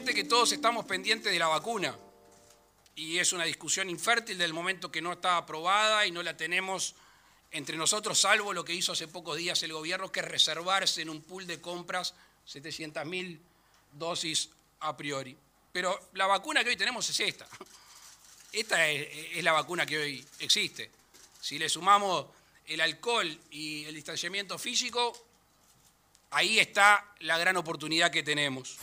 que todos estamos pendientes de la vacuna y es una discusión infértil del momento que no está aprobada y no la tenemos entre nosotros, salvo lo que hizo hace pocos días el gobierno, que es reservarse en un pool de compras 700.000 dosis a priori. Pero la vacuna que hoy tenemos es esta. Esta es, la vacuna que hoy existe. Si le sumamos el alcohol y el distanciamiento físico, ahí está la gran oportunidad que tenemos.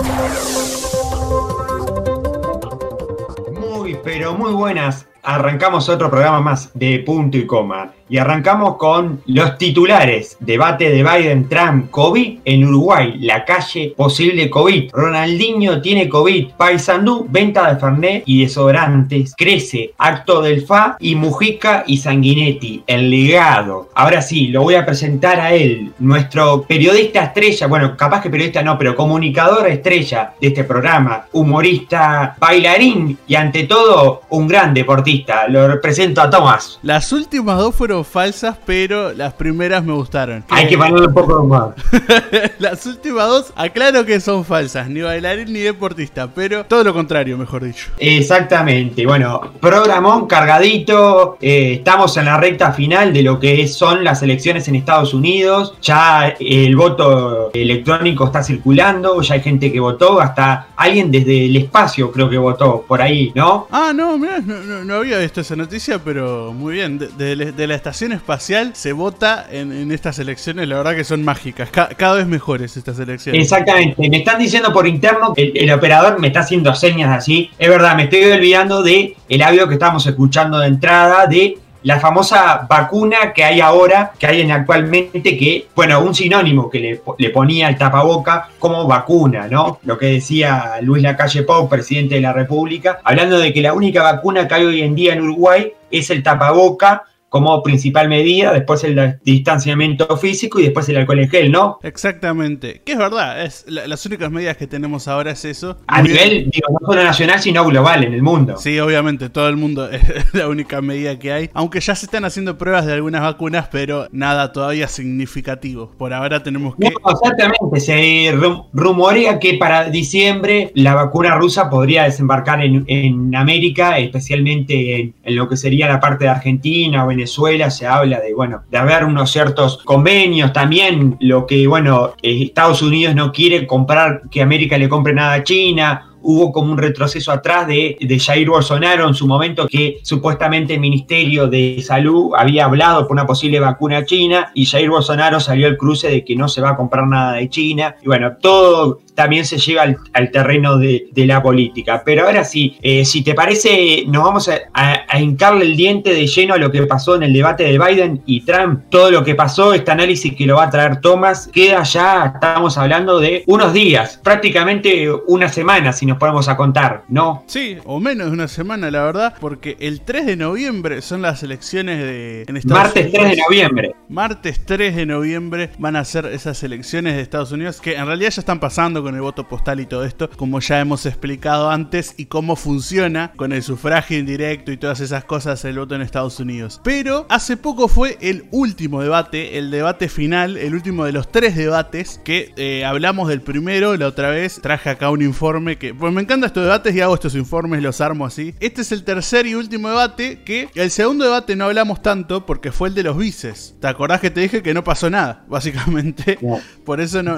Muy, pero muy buenas. Arrancamos otro programa más de punto y coma. Y arrancamos con los titulares. Debate de Biden-Trump, COVID en Uruguay, la calle posible COVID. Ronaldinho tiene COVID. Paisandú, venta de Fernet y desodorantes. Crece. Acto del FA y Mujica y Sanguinetti. El legado. Ahora sí, lo voy a presentar a él. Nuestro periodista estrella, bueno, capaz que periodista no, pero comunicador estrella de este programa. Humorista, bailarín y ante todo un gran deportista. Lo presento a Tomás. Las últimas dos fueron falsas, pero las primeras me gustaron. Hay que ponerle un poco más. las últimas dos, aclaro que son falsas, ni bailarín ni deportista, pero todo lo contrario, mejor dicho. Exactamente, bueno, programón cargadito, eh, estamos en la recta final de lo que son las elecciones en Estados Unidos, ya el voto electrónico está circulando, ya hay gente que votó, hasta alguien desde el espacio creo que votó por ahí, ¿no? Ah, no, mira, no, había visto esa noticia, pero muy bien, de, la estación espacial se vota en, estas elecciones, la verdad que son mágicas, cada vez mejores estas elecciones. Exactamente, me están diciendo por interno, el, el operador me está haciendo señas así, es verdad, me estoy olvidando de el audio que estamos escuchando de entrada de la famosa vacuna que hay ahora, que hay en actualmente, que, bueno, un sinónimo que le, le, ponía el tapaboca como vacuna, ¿no? Lo que decía Luis Lacalle Pau, presidente de la República, hablando de que la única vacuna que hay hoy en día en Uruguay es el tapaboca como principal medida, después el distanciamiento físico y después el alcohol en gel, ¿no? Exactamente, que es verdad, es las únicas medidas que tenemos ahora es eso. A nivel, digo, no solo nacional, sino global en el mundo. Sí, obviamente, todo el mundo es la única medida que hay, aunque ya se están haciendo pruebas de algunas vacunas, pero nada todavía significativo. Por ahora tenemos que... exactamente, se rumorea que para diciembre la vacuna rusa podría desembarcar en, América, especialmente en, lo que sería la parte de Argentina o en Venezuela se habla de, bueno, de haber unos ciertos convenios también, lo que, bueno, eh, Estados Unidos no quiere comprar, que América le compre nada a China, hubo como un retroceso atrás de, de, Jair Bolsonaro en su momento que supuestamente el Ministerio de Salud había hablado por una posible vacuna china y Jair Bolsonaro salió al cruce de que no se va a comprar nada de China. Y bueno, todo también se lleva al, terreno de, la política. Pero ahora sí, eh, si te parece, nos vamos a, a, hincarle el diente de lleno a lo que pasó en el debate de Biden y Trump. Todo lo que pasó, este análisis que lo va a traer Thomas, queda ya, estamos hablando de unos días, prácticamente una semana, si nos ponemos a contar, ¿no? Sí, o menos de una semana, la verdad, porque el 3 de noviembre son las elecciones de en Estados Martes 3 de noviembre. Martes 3 de noviembre van a ser esas elecciones de Estados Unidos que en realidad ya están pasando con el voto postal y todo esto, como ya hemos explicado antes, y cómo funciona con el sufragio indirecto y todas esas cosas el voto en Estados Unidos. Pero hace poco fue el último debate, el debate final, el último de los tres debates, que eh, hablamos del primero, la otra vez traje acá un informe que, pues me encantan estos debates y hago estos informes, los armo así. Este es el tercer y último debate, que el segundo debate no hablamos tanto porque fue el de los vices. ¿Te acordás que te dije que no pasó nada, básicamente? Por eso no,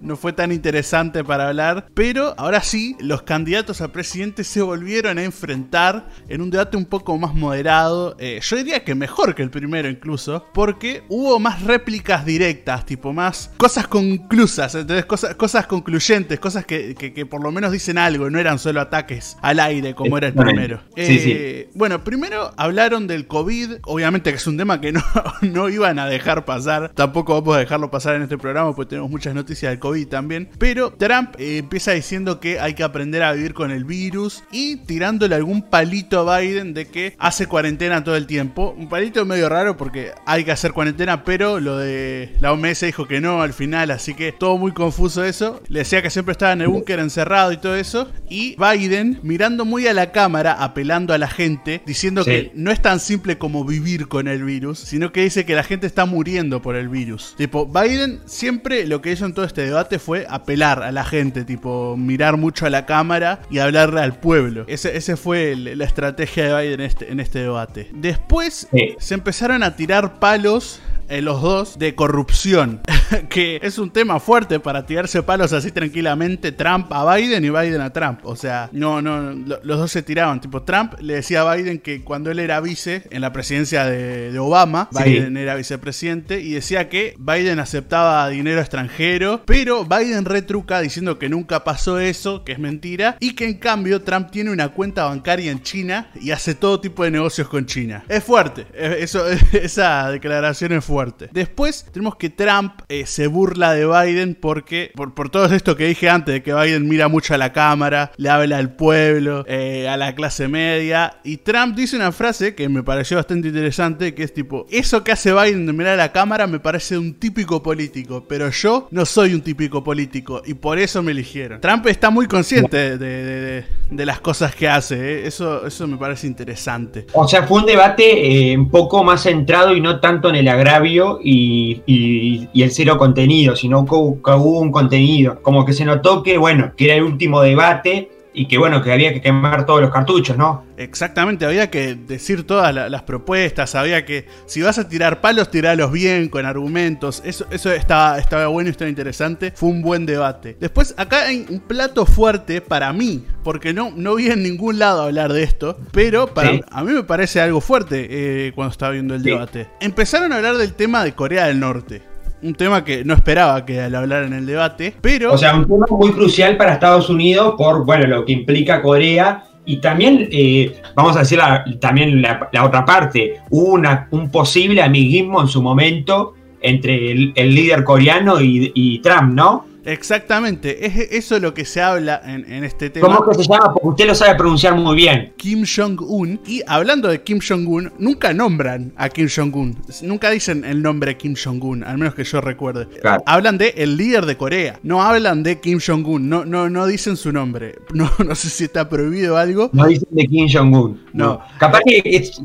no fue tan interesante para hablar, pero ahora sí, los candidatos a presidente se volvieron a enfrentar en un debate un poco más moderado, eh, yo diría que mejor que el primero incluso, porque hubo más réplicas directas, tipo más cosas conclusas, entonces cosas, cosas concluyentes, cosas que, por lo menos dicen algo, no eran solo ataques al aire como era el primero. Eh, bueno, primero hablaron del COVID, obviamente que es un tema que no, no iban a dejar pasar, tampoco vamos a dejarlo pasar en este programa porque tenemos muchas noticias del COVID también, pero Trump eh, empieza diciendo que hay que aprender a vivir con el virus y tirándole algún palito a Biden de que hace cuarentena todo el tiempo. Un palito medio raro porque hay que hacer cuarentena, pero lo de la OMS dijo que no al final, así que todo muy confuso eso. Le decía que siempre estaba en el búnker encerrado y todo eso. Y Biden mirando muy a la cámara, apelando a la gente, diciendo que no es tan simple como vivir con el virus, sino que dice que la gente está muriendo por el virus. Tipo, Biden siempre lo que hizo en todo este debate fue apelar a la gente, tipo mirar mucho a la cámara y hablarle al pueblo. Ese, ese fue la estrategia de Biden en este, en este debate. Después se empezaron a tirar palos eh, los dos de corrupción, que es un tema fuerte para tirarse palos así tranquilamente Trump a Biden y Biden a Trump. O sea, no, no, los dos se tiraban. Tipo, Trump le decía a Biden que cuando él era vice en la presidencia de, Obama, Biden era vicepresidente y decía que Biden aceptaba dinero extranjero, pero Biden retruca diciendo que nunca pasó eso, que es mentira, y que en cambio Trump tiene una cuenta bancaria en China y hace todo tipo de negocios con China. Es fuerte, eso, esa declaración es fuerte. Después tenemos que Trump eh, se burla de Biden porque, por, por, todo esto que dije antes, de que Biden mira mucho a la cámara, le habla al pueblo, eh, a la clase media, y Trump dice una frase que me pareció bastante interesante, que es tipo, eso que hace Biden de mirar a la cámara me parece un típico político, pero yo no soy un típico político, y por eso me eligieron. Trump está muy consciente de, las cosas que hace, eh. eso, eso me parece interesante. O sea, fue un debate un poco más centrado y no tanto en el agravio y, el cero contenido, sino que hubo un contenido. Como que se notó que, bueno, que era el último debate y que bueno, que había que quemar todos los cartuchos, ¿no? Exactamente, había que decir todas las propuestas, había que, si vas a tirar palos, tirarlos bien, con argumentos, eso, eso estaba, estaba bueno y estaba interesante, fue un buen debate. Después, acá hay un plato fuerte para mí, porque no, no vi en ningún lado hablar de esto, pero para, a mí me parece algo fuerte eh, cuando estaba viendo el debate. Empezaron a hablar del tema de Corea del Norte un tema que no esperaba que al hablar en el debate, pero... O sea, un tema muy crucial para Estados Unidos por, bueno, lo que implica Corea y también, eh, vamos a decir también la, otra parte, hubo una, un posible amiguismo en su momento entre el, líder coreano y Trump, ¿no? Exactamente, es eso lo que se habla en, este tema. ¿Cómo que se llama? Porque usted lo sabe pronunciar muy bien. Kim Jong-un. Y hablando de Kim Jong-un, nunca nombran a Kim Jong-un. Nunca dicen el nombre Kim Jong-un, al menos que yo recuerde. Hablan de el líder de Corea. No hablan de Kim Jong-un. No, no, no dicen su nombre. No, no sé si está prohibido algo. No dicen de Kim Jong-un. No. Capaz que es,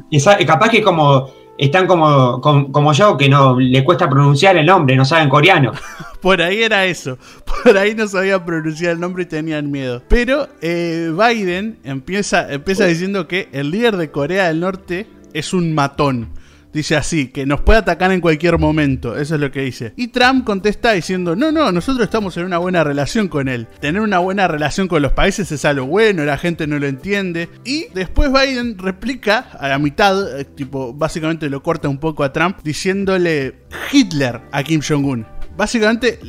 capaz que como están como, como, yo, que no le cuesta pronunciar el nombre, no saben coreano. Por ahí era eso. Por ahí no sabía pronunciar el nombre y tenían miedo. Pero eh, Biden empieza, empieza diciendo que el líder de Corea del Norte es un matón. Dice así, que nos puede atacar en cualquier momento, eso es lo que dice. Y Trump contesta diciendo, no, no, nosotros estamos en una buena relación con él. Tener una buena relación con los países es algo bueno, la gente no lo entiende. Y después Biden replica a la mitad, eh, tipo, básicamente lo corta un poco a Trump, diciéndole Hitler a Kim Jong-un. Básicamente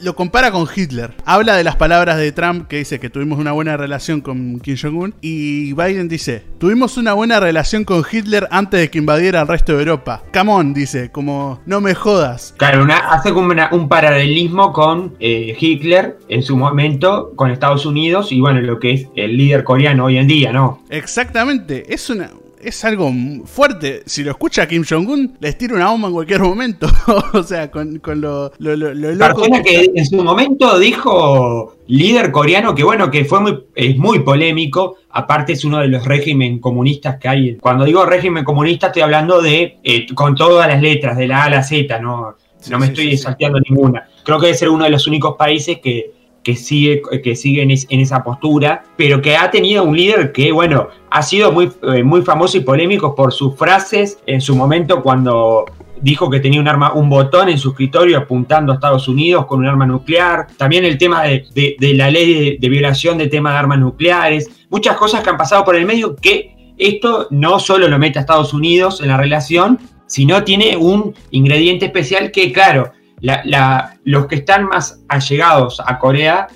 lo compara con Hitler. Habla de las palabras de Trump que dice que tuvimos una buena relación con Kim Jong-un. Y Biden dice, tuvimos una buena relación con Hitler antes de que invadiera el resto de Europa. Come on, dice, como no me jodas. Claro, hace como un paralelismo con eh, Hitler en su momento, con Estados Unidos y bueno, lo que es el líder coreano hoy en día, ¿no? Exactamente, es una, es algo fuerte. Si lo escucha Kim Jong-un, les tira una bomba en cualquier momento. o sea, con, lo, lo, loco. que, en su momento dijo líder coreano que, bueno, que fue muy, es muy polémico. Aparte, es uno de los regímenes comunistas que hay. Cuando digo régimen comunista, estoy hablando de eh, con todas las letras, de la A a la Z, no, no me estoy salteando ninguna. Creo que debe ser uno de los únicos países que que sigue, que en, esa postura, pero que ha tenido un líder que, bueno, ha sido muy, eh, muy famoso y polémico por sus frases en su momento cuando dijo que tenía un arma, un botón en su escritorio apuntando a Estados Unidos con un arma nuclear. También el tema de, la ley de, violación de tema de armas nucleares. Muchas cosas que han pasado por el medio que esto no solo lo mete a Estados Unidos en la relación, sino tiene un ingrediente especial que, claro, los que están más allegados a Corea,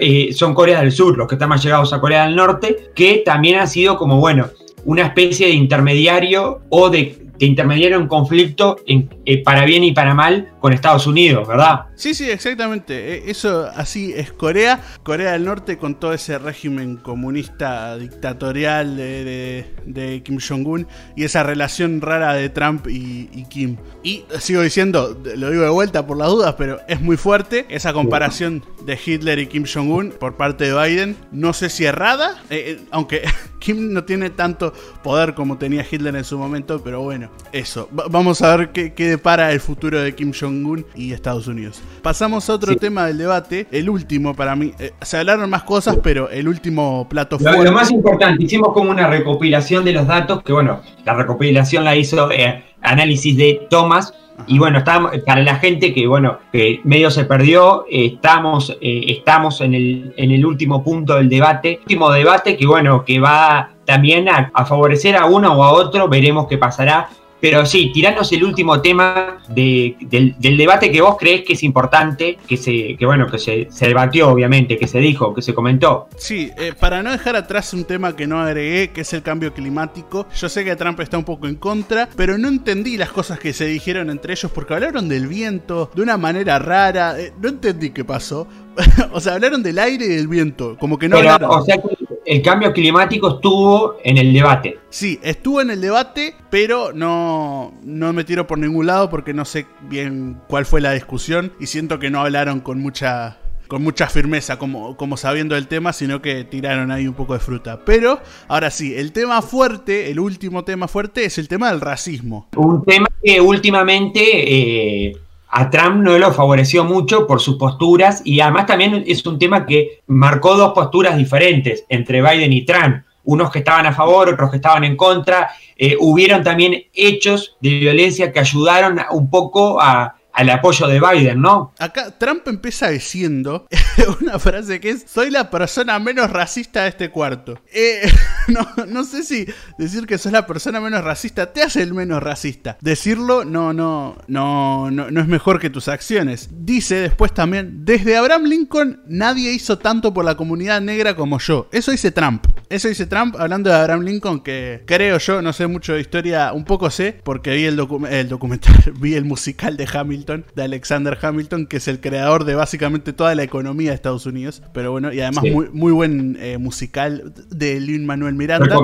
eh, son Corea del Sur, los que están más allegados a Corea del Norte, que también han sido como, bueno, una especie de intermediario o de te intermediaron un conflicto en, eh, para bien y para mal con Estados Unidos, ¿verdad? Sí, sí, exactamente. E, eso así es Corea. Corea del Norte con todo ese régimen comunista dictatorial de, Kim Jong-un y esa relación rara de Trump y, Kim. Y sigo diciendo, lo digo de vuelta por las dudas, pero es muy fuerte esa comparación de Hitler y Kim Jong-un por parte de Biden. No sé si errada, eh, eh, aunque Kim no tiene tanto poder como tenía Hitler en su momento, pero bueno, eso. vamos a ver qué, qué, depara el futuro de Kim Jong-un Jong-un y Estados Unidos. Pasamos a otro tema del debate, el último para mí. Eh, se hablaron más cosas, pero el último plato fuerte. Lo, más importante, hicimos como una recopilación de los datos, que bueno, la recopilación la hizo eh, análisis de Thomas. Y bueno, estamos, para la gente que bueno, que medio se perdió, estamos, estamos en el, en el último punto del debate, último debate que bueno, que va también a, favorecer a uno o a otro, veremos qué pasará. Pero sí, tiranos el último tema del, debate que vos crees que es importante, que se, que bueno, que se, debatió, obviamente, que se dijo, que se comentó. Sí, eh, para no dejar atrás un tema que no agregué, que es el cambio climático. Yo sé que Trump está un poco en contra, pero no entendí las cosas que se dijeron entre ellos, porque hablaron del viento de una manera rara. Eh, no entendí qué pasó. o sea, hablaron del aire y del viento, como que no hablaron. O sea que el cambio climático estuvo en el debate. Sí, estuvo en el debate, pero no, no me tiro por ningún lado porque no sé bien cuál fue la discusión y siento que no hablaron con mucha con mucha firmeza, como, como sabiendo el tema, sino que tiraron ahí un poco de fruta. Pero, ahora sí, el tema fuerte, el último tema fuerte, es el tema del racismo. Un tema que últimamente eh, a Trump no lo favoreció mucho por sus posturas y además también es un tema que marcó dos posturas diferentes entre Biden y Trump. Unos que estaban a favor, otros que estaban en contra. Eh, hubieron también hechos de violencia que ayudaron un poco a, al apoyo de Biden, ¿no? Acá Trump empieza diciendo una frase que es, soy la persona menos racista de este cuarto. Eh, no, sé si decir que sos la persona menos racista te hace el menos racista. Decirlo no, no, no, no, no es mejor que tus acciones. Dice después también, desde Abraham Lincoln nadie hizo tanto por la comunidad negra como yo. Eso dice Trump. Eso dice Trump hablando de Abraham Lincoln, que creo yo, no sé mucho de historia, un poco sé, porque vi el, el documental, vi el musical de Hamilton, de Alexander Hamilton, que es el creador de básicamente toda la economía de Estados Unidos. Pero bueno, y además muy, muy buen eh, musical de Lin Manuel Miranda.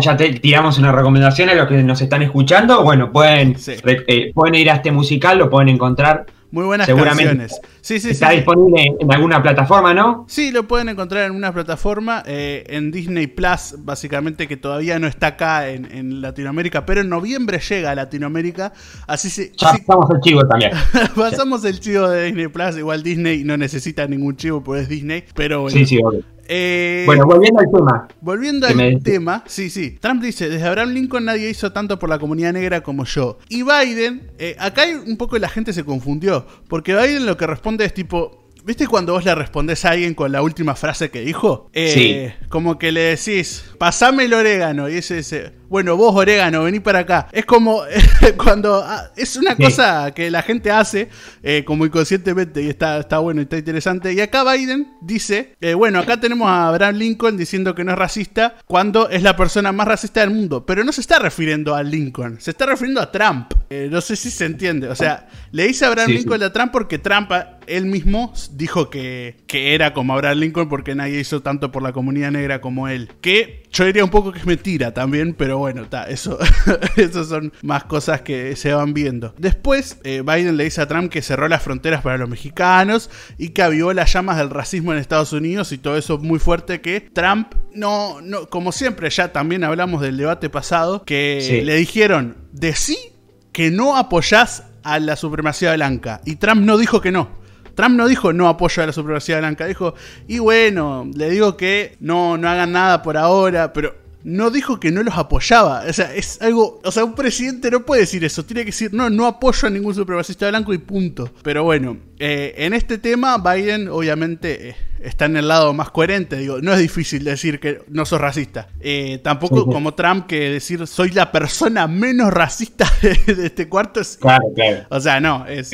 ya te tiramos una recomendación a los que nos están escuchando. Bueno, pueden, eh, pueden ir a este musical, lo pueden encontrar muy buenas canciones. Sí, sí, Está disponible en alguna plataforma, ¿no? Sí, lo pueden encontrar en una plataforma, eh, en Disney Plus, básicamente, que todavía no está acá en, Latinoamérica, pero en noviembre llega a Latinoamérica. Así se. Ya pasamos el chivo también. pasamos el chivo de Disney Plus. Igual Disney no necesita ningún chivo, pues es Disney. Pero bueno. Sí, sí, obvio. Eh, bueno, volviendo al tema. Volviendo al tema, sí, sí. Trump dice, desde Abraham Lincoln nadie hizo tanto por la comunidad negra como yo. Y Biden, eh, acá hay un poco la gente se confundió, porque Biden lo que responde es tipo, ¿Viste cuando vos le respondés a alguien con la última frase que dijo? Eh, sí. Como que le decís, pasame el orégano. Y ese dice, bueno, vos orégano, vení para acá. Es como cuando... Ah, es una cosa que la gente hace eh, como inconscientemente y está, está bueno y está interesante. Y acá Biden dice, eh, bueno, acá tenemos a Abraham Lincoln diciendo que no es racista cuando es la persona más racista del mundo. Pero no se está refiriendo a Lincoln, se está refiriendo a Trump. no sé si se entiende. O sea, le dice a Abraham Lincoln a Trump porque Trump él mismo dijo que, que era como Abraham Lincoln porque nadie hizo tanto por la comunidad negra como él. Que yo diría un poco que es mentira también, pero bueno, está eso, eso son más cosas que se van viendo. Después, eh, Biden le dice a Trump que cerró las fronteras para los mexicanos y que avivó las llamas del racismo en Estados Unidos y todo eso muy fuerte que Trump no, no como siempre, ya también hablamos del debate pasado, que le dijeron, de sí que no apoyás a la supremacía blanca. Y Trump no dijo que no. Trump no dijo no apoyo a la supremacía blanca, dijo, y bueno, le digo que no, no hagan nada por ahora, pero no dijo que no los apoyaba. O sea, es algo. O sea, un presidente no puede decir eso. Tiene que decir, no, no apoyo a ningún supremacista blanco y punto. Pero bueno, eh, en este tema, Biden obviamente eh, está en el lado más coherente. Digo, no es difícil decir que no sos racista. Eh, tampoco como Trump que decir soy la persona menos racista de, este cuarto. Es, claro, claro. O sea, no, es.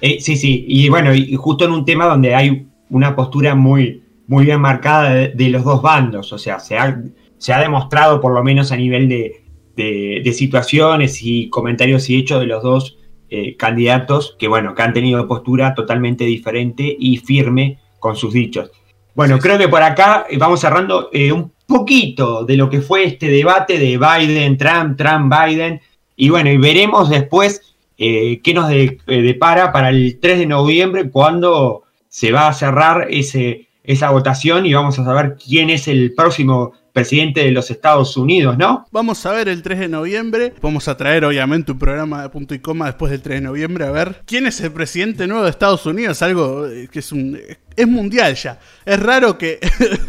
Sí, sí, y bueno, y justo en un tema donde hay una postura muy, muy bien marcada de, los dos bandos, o sea, se ha, se ha, demostrado por lo menos a nivel de, de, situaciones y comentarios y hechos de los dos eh, candidatos que, bueno, que han tenido postura totalmente diferente y firme con sus dichos. Bueno, creo que por acá eh, vamos cerrando un poquito de lo que fue este debate de Biden, Trump, Trump, Biden, y bueno, y veremos después eh, qué nos eh, depara para el 3 de noviembre cuando se va a cerrar ese, esa votación y vamos a saber quién es el próximo presidente de los Estados Unidos, ¿no? Vamos a ver el 3 de noviembre. Vamos a traer, obviamente, un programa de punto y coma después del 3 de noviembre a ver quién es el presidente nuevo de Estados Unidos. Algo eh, que es un. Es mundial ya. Es raro que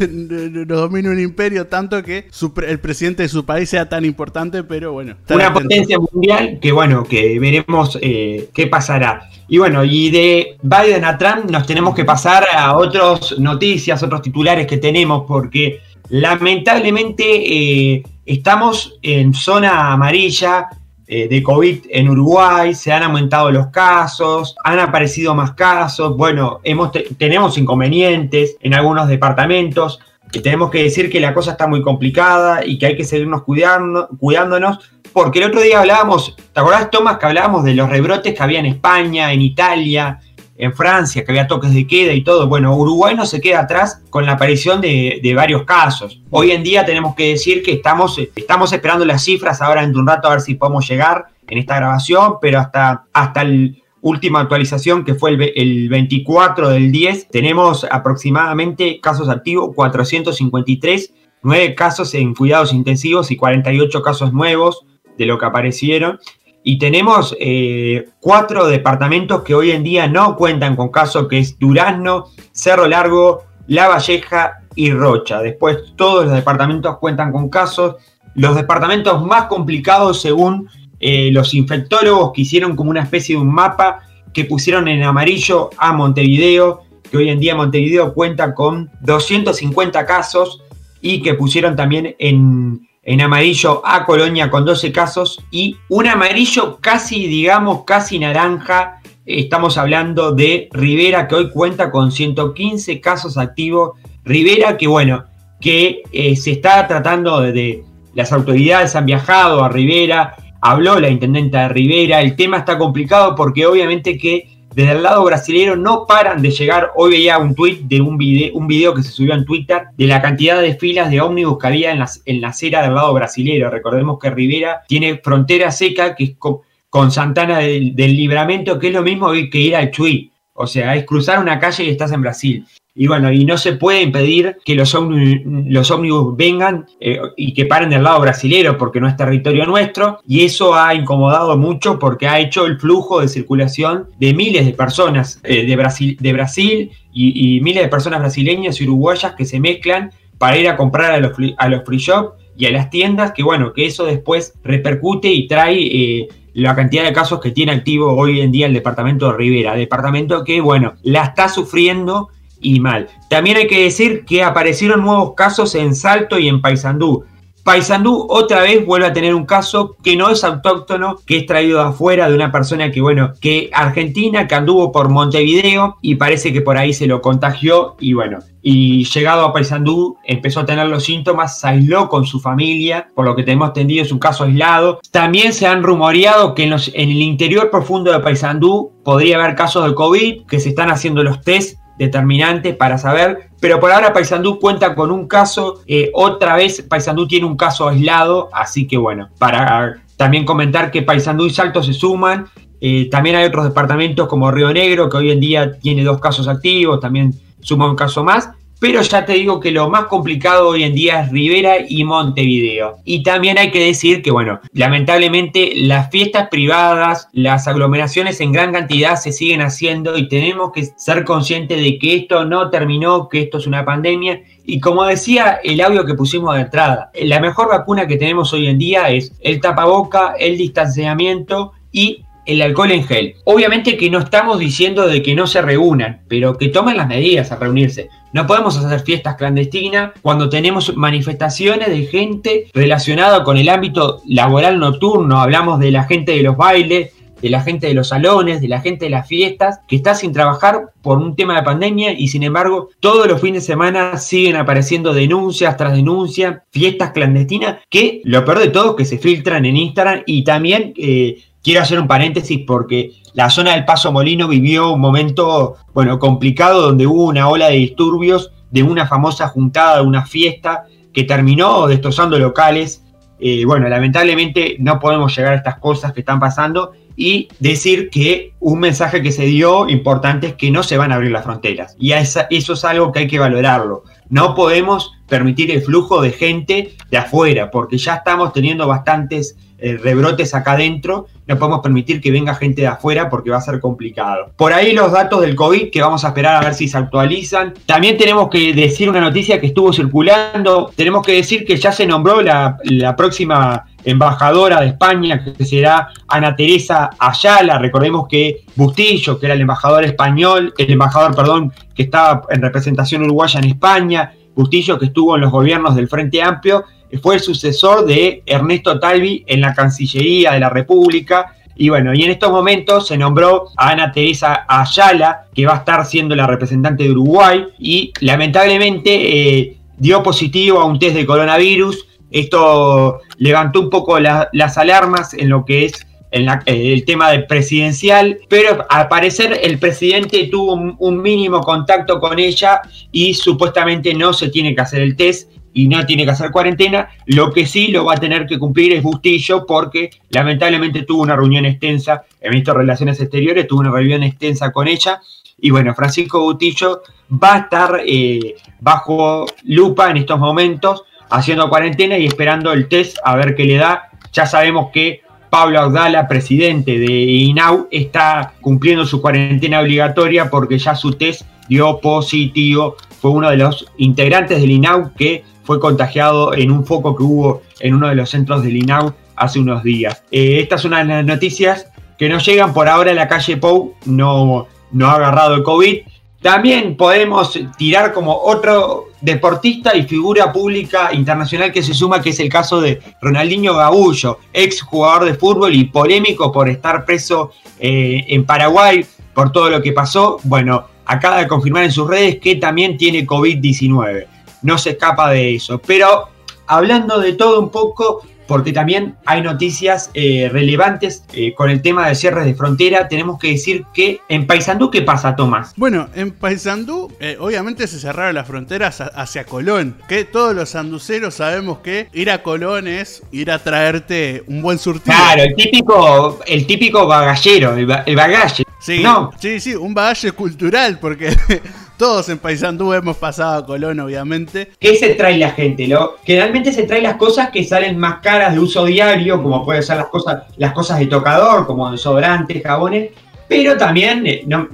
nos domine un imperio tanto que el presidente de su país sea tan importante, pero bueno. Una potencia mundial que, bueno, que veremos eh, qué pasará. Y bueno, y de Biden a Trump nos tenemos que pasar a otras noticias, otros titulares que tenemos, porque Lamentablemente eh, estamos en zona amarilla eh, de COVID en Uruguay, se han aumentado los casos, han aparecido más casos, bueno, hemos tenemos inconvenientes en algunos departamentos, que tenemos que decir que la cosa está muy complicada y que hay que seguirnos cuidando, cuidándonos, porque el otro día hablábamos, ¿te acordás Tomás que hablábamos de los rebrotes que había en España, en Italia, en Francia, que había toques de queda y todo. Bueno, Uruguay no se queda atrás con la aparición de, varios casos. Hoy en día tenemos que decir que estamos, estamos esperando las cifras ahora en un rato a ver si podemos llegar en esta grabación, pero hasta, hasta la última actualización que fue el, el 24 del 10, tenemos aproximadamente casos activos 453, 9 casos en cuidados intensivos y 48 casos nuevos de lo que aparecieron. Y tenemos eh, cuatro departamentos que hoy en día no cuentan con caso, que es Durazno, Cerro Largo, La Valleja y Rocha. Después todos los departamentos cuentan con casos. Los departamentos más complicados según eh, los infectólogos que hicieron como una especie de un mapa que pusieron en amarillo a Montevideo, que hoy en día Montevideo cuenta con 250 casos y que pusieron también en en amarillo a Colonia con 12 casos y un amarillo casi, digamos, casi naranja. Estamos hablando de Rivera que hoy cuenta con 115 casos activos. Rivera que bueno, que eh, se está tratando de, las autoridades han viajado a Rivera, habló la intendenta de Rivera, el tema está complicado porque obviamente que desde el lado brasileño no paran de llegar. Hoy veía un tweet de un video, un video que se subió en Twitter de la cantidad de filas de ómnibus que había en la, en la acera del lado brasileño. Recordemos que Rivera tiene frontera seca, que es con, Santana del, del, Libramento, que es lo mismo que ir al Chuy. O sea, es cruzar una calle y estás en Brasil. Y bueno, y no se puede impedir que los, ómnibus, vengan eh, y que paren del lado brasilero porque no es territorio nuestro. Y eso ha incomodado mucho porque ha hecho el flujo de circulación de miles de personas eh, de Brasil, de Brasil y, miles de personas brasileñas y uruguayas que se mezclan para ir a comprar a los, a los free shop y a las tiendas. Que bueno, que eso después repercute y trae... Eh, la cantidad de casos que tiene activo hoy en día el departamento de Rivera, departamento que, bueno, la está sufriendo y mal. También hay que decir que aparecieron nuevos casos en Salto y en Paysandú. Paysandú otra vez vuelve a tener un caso que no es autóctono, que es traído de afuera de una persona que, bueno, que argentina, que anduvo por Montevideo y parece que por ahí se lo contagió y bueno, y llegado a Paysandú empezó a tener los síntomas, se aisló con su familia, por lo que tenemos entendido es un caso aislado. También se han rumoreado que en, en el interior profundo de Paysandú podría haber casos de COVID, que se están haciendo los test determinante para saber, pero por ahora Paysandú cuenta con un caso, eh, otra vez Paysandú tiene un caso aislado, así que bueno, para también comentar que Paysandú y Salto se suman, eh, también hay otros departamentos como Río Negro, que hoy en día tiene dos casos activos, también suma un caso más, pero ya te digo que lo más complicado hoy en día es Rivera y Montevideo. Y también hay que decir que, bueno, lamentablemente las fiestas privadas, las aglomeraciones en gran cantidad se siguen haciendo y tenemos que ser conscientes de que esto no terminó, que esto es una pandemia. Y como decía el audio que pusimos de entrada, la mejor vacuna que tenemos hoy en día es el tapaboca, el distanciamiento y el alcohol en gel. Obviamente que no estamos diciendo de que no se reúnan, pero que tomen las medidas a reunirse. No podemos hacer fiestas clandestinas cuando tenemos manifestaciones de gente relacionada con el ámbito laboral nocturno. Hablamos de la gente de los bailes, de la gente de los salones, de la gente de las fiestas, que está sin trabajar por un tema de pandemia y sin embargo todos los fines de semana siguen apareciendo denuncias tras denuncias, fiestas clandestinas, que lo peor de todo que se filtran en Instagram y también... Eh, quiero hacer un paréntesis porque la zona del Paso Molino vivió un momento, bueno, complicado donde hubo una ola de disturbios de una famosa juntada, de una fiesta que terminó destrozando locales. Eh, bueno, lamentablemente no podemos llegar a estas cosas que están pasando y decir que un mensaje que se dio importante es que no se van a abrir las fronteras. Y eso es algo que hay que valorarlo. No podemos permitir el flujo de gente de afuera, porque ya estamos teniendo bastantes eh, rebrotes acá adentro, no podemos permitir que venga gente de afuera porque va a ser complicado. Por ahí los datos del COVID que vamos a esperar a ver si se actualizan. También tenemos que decir una noticia que estuvo circulando, tenemos que decir que ya se nombró la, la próxima embajadora de España, que será Ana Teresa Ayala. Recordemos que Bustillo, que era el embajador español, el embajador, perdón, que estaba en representación uruguaya en España, Bustillo, que estuvo en los gobiernos del Frente Amplio, fue el sucesor de Ernesto Talvi en la Cancillería de la República. Y bueno, y en estos momentos se nombró a Ana Teresa Ayala, que va a estar siendo la representante de Uruguay, y lamentablemente eh, dio positivo a un test de coronavirus. Esto levantó un poco las alarmas en lo que es el tema del presidencial, pero al parecer el presidente tuvo un, mínimo contacto con ella y supuestamente no se tiene que hacer el test y no tiene que hacer cuarentena. Lo que sí lo va a tener que cumplir es Bustillo porque lamentablemente tuvo una reunión extensa, el ministro de Relaciones Exteriores tuvo una reunión extensa con ella. Y bueno, Francisco Bustillo va a estar eh, bajo lupa en estos momentos, haciendo cuarentena y esperando el test a ver qué le da. Ya sabemos que Pablo Audala, presidente de INAU, está cumpliendo su cuarentena obligatoria porque ya su test dio positivo. Fue uno de los integrantes del INAU que fue contagiado en un foco que hubo en uno de los centros del INAU hace unos días. Eh, estas son las noticias que nos llegan por ahora. La calle Pou no, no ha agarrado el COVID. También podemos tirar como otro deportista y figura pública internacional que se suma, que es el caso de Ronaldinho Gabullo, ex jugador de fútbol y polémico por estar preso eh, en Paraguay por todo lo que pasó. Bueno, acaba de confirmar en sus redes que también tiene COVID-19 no se escapa de eso. Pero hablando de todo un poco, porque también hay noticias eh, relevantes eh, con el tema de cierres de frontera. Tenemos que decir que en Paysandú, ¿qué pasa, Tomás? Bueno, en Paysandú, eh, obviamente se cerraron las fronteras hacia Colón. Que todos los sanduceros sabemos que ir a Colón es ir a traerte un buen surtido. Claro, el típico, el típico bagallero, el, bagaje. Sí, no. sí, sí, un bagaje cultural, porque todos en Paysandú hemos pasado a Colón, obviamente. ¿Qué se trae la gente? Lo, generalmente se trae las cosas que salen más caras de uso diario, como pueden ser las cosas, las cosas de tocador, como desodorantes, jabones, pero también, eh, no,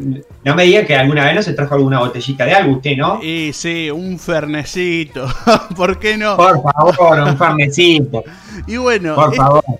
no, me diga que alguna vez no se trajo alguna botellita de algo usted, ¿no? Y sí, un fernecito. ¿Por qué no? Por favor, un fernecito. Y bueno,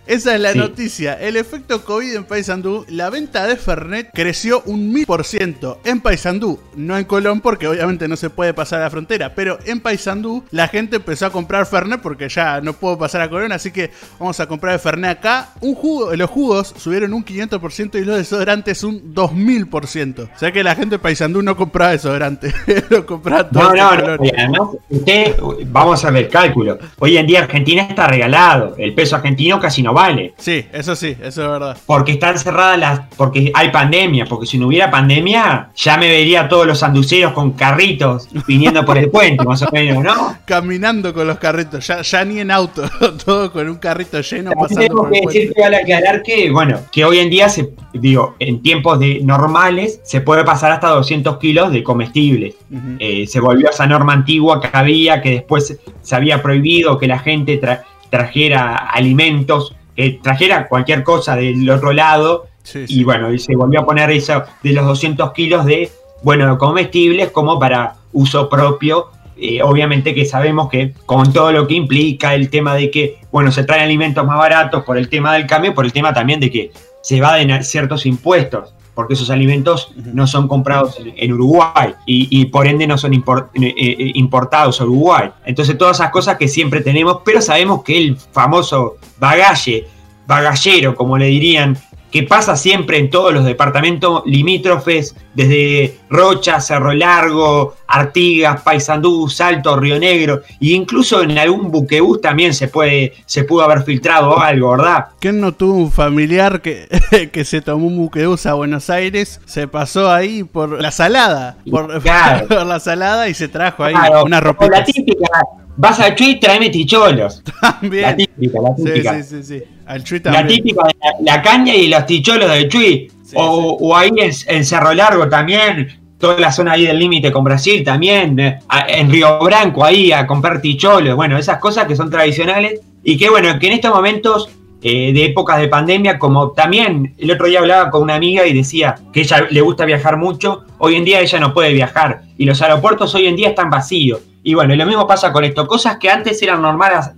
esa es la noticia. El efecto COVID en Paysandú, la venta de Fernet creció un mil por ciento en Paysandú, no en Colón porque obviamente no se puede pasar a la frontera, pero en Paysandú la gente empezó a comprar Fernet porque ya no puedo pasar a Colón, así que vamos a comprar el Fernet acá. Un jugo, los jugos subieron un 500% y los desodorantes un 2000%. O sea que la gente de Paysandú no compraba desodorante, lo compraba todo. No, no, no, usted, vamos a ver cálculo. Hoy en día Argentina está regalado el peso argentino casi no vale. Sí, eso sí, eso es verdad. Porque están cerradas las. Porque hay pandemia. Porque si no hubiera pandemia, ya me vería todos los anduceros con carritos viniendo por el puente, más o menos, ¿no? Caminando con los carritos, ya, ya ni en auto, todo con un carrito lleno pasando tengo por que decir que aclarar que, bueno, que hoy en día, se, digo, en tiempos de normales, se puede pasar hasta 200 kilos de comestibles. Eh, se volvió a esa norma antigua que había, que después se había prohibido que la gente tra trajera alimentos, que trajera cualquier cosa del otro lado. Y bueno, y se volvió a poner eso de los 200 kilos de, bueno, comestibles como para uso propio. Eh, obviamente que sabemos que con todo lo que implica el tema de que, bueno, se traen alimentos más baratos por el tema del cambio, por el tema también de que se va a ciertos impuestos porque esos alimentos no son comprados en, Uruguay y, por ende no son eh, eh, importados a Uruguay. Entonces todas esas cosas que siempre tenemos, pero sabemos que el famoso bagalle, bagallero, como le dirían que pasa siempre en todos los departamentos limítrofes, desde Rocha, Cerro Largo, Artigas, Paysandú, Salto, Río Negro, e incluso en algún buquebús también se puede, se pudo haber filtrado algo, ¿verdad? ¿Quién no tuvo un familiar que, que se tomó un buquebús a Buenos Aires, se pasó ahí por la salada, por, la salada y se trajo ahí una ropita? La típica, vas a Chuy, tráeme ticholos. También. La típica, la típica. Sí, sí, sí, La típica la, caña y los ticholos de Chuy. o, ahí en, Cerro Largo también, toda la zona ahí del límite con Brasil también, eh, en Río Branco ahí a comprar ticholos, bueno, esas cosas que son tradicionales y que bueno, que en estos momentos eh, de épocas de pandemia, como también el otro día hablaba con una amiga y decía que ella le gusta viajar mucho, hoy en día ella no puede viajar y los aeropuertos hoy en día están vacíos. Y bueno, lo mismo pasa con esto, cosas que antes eran normales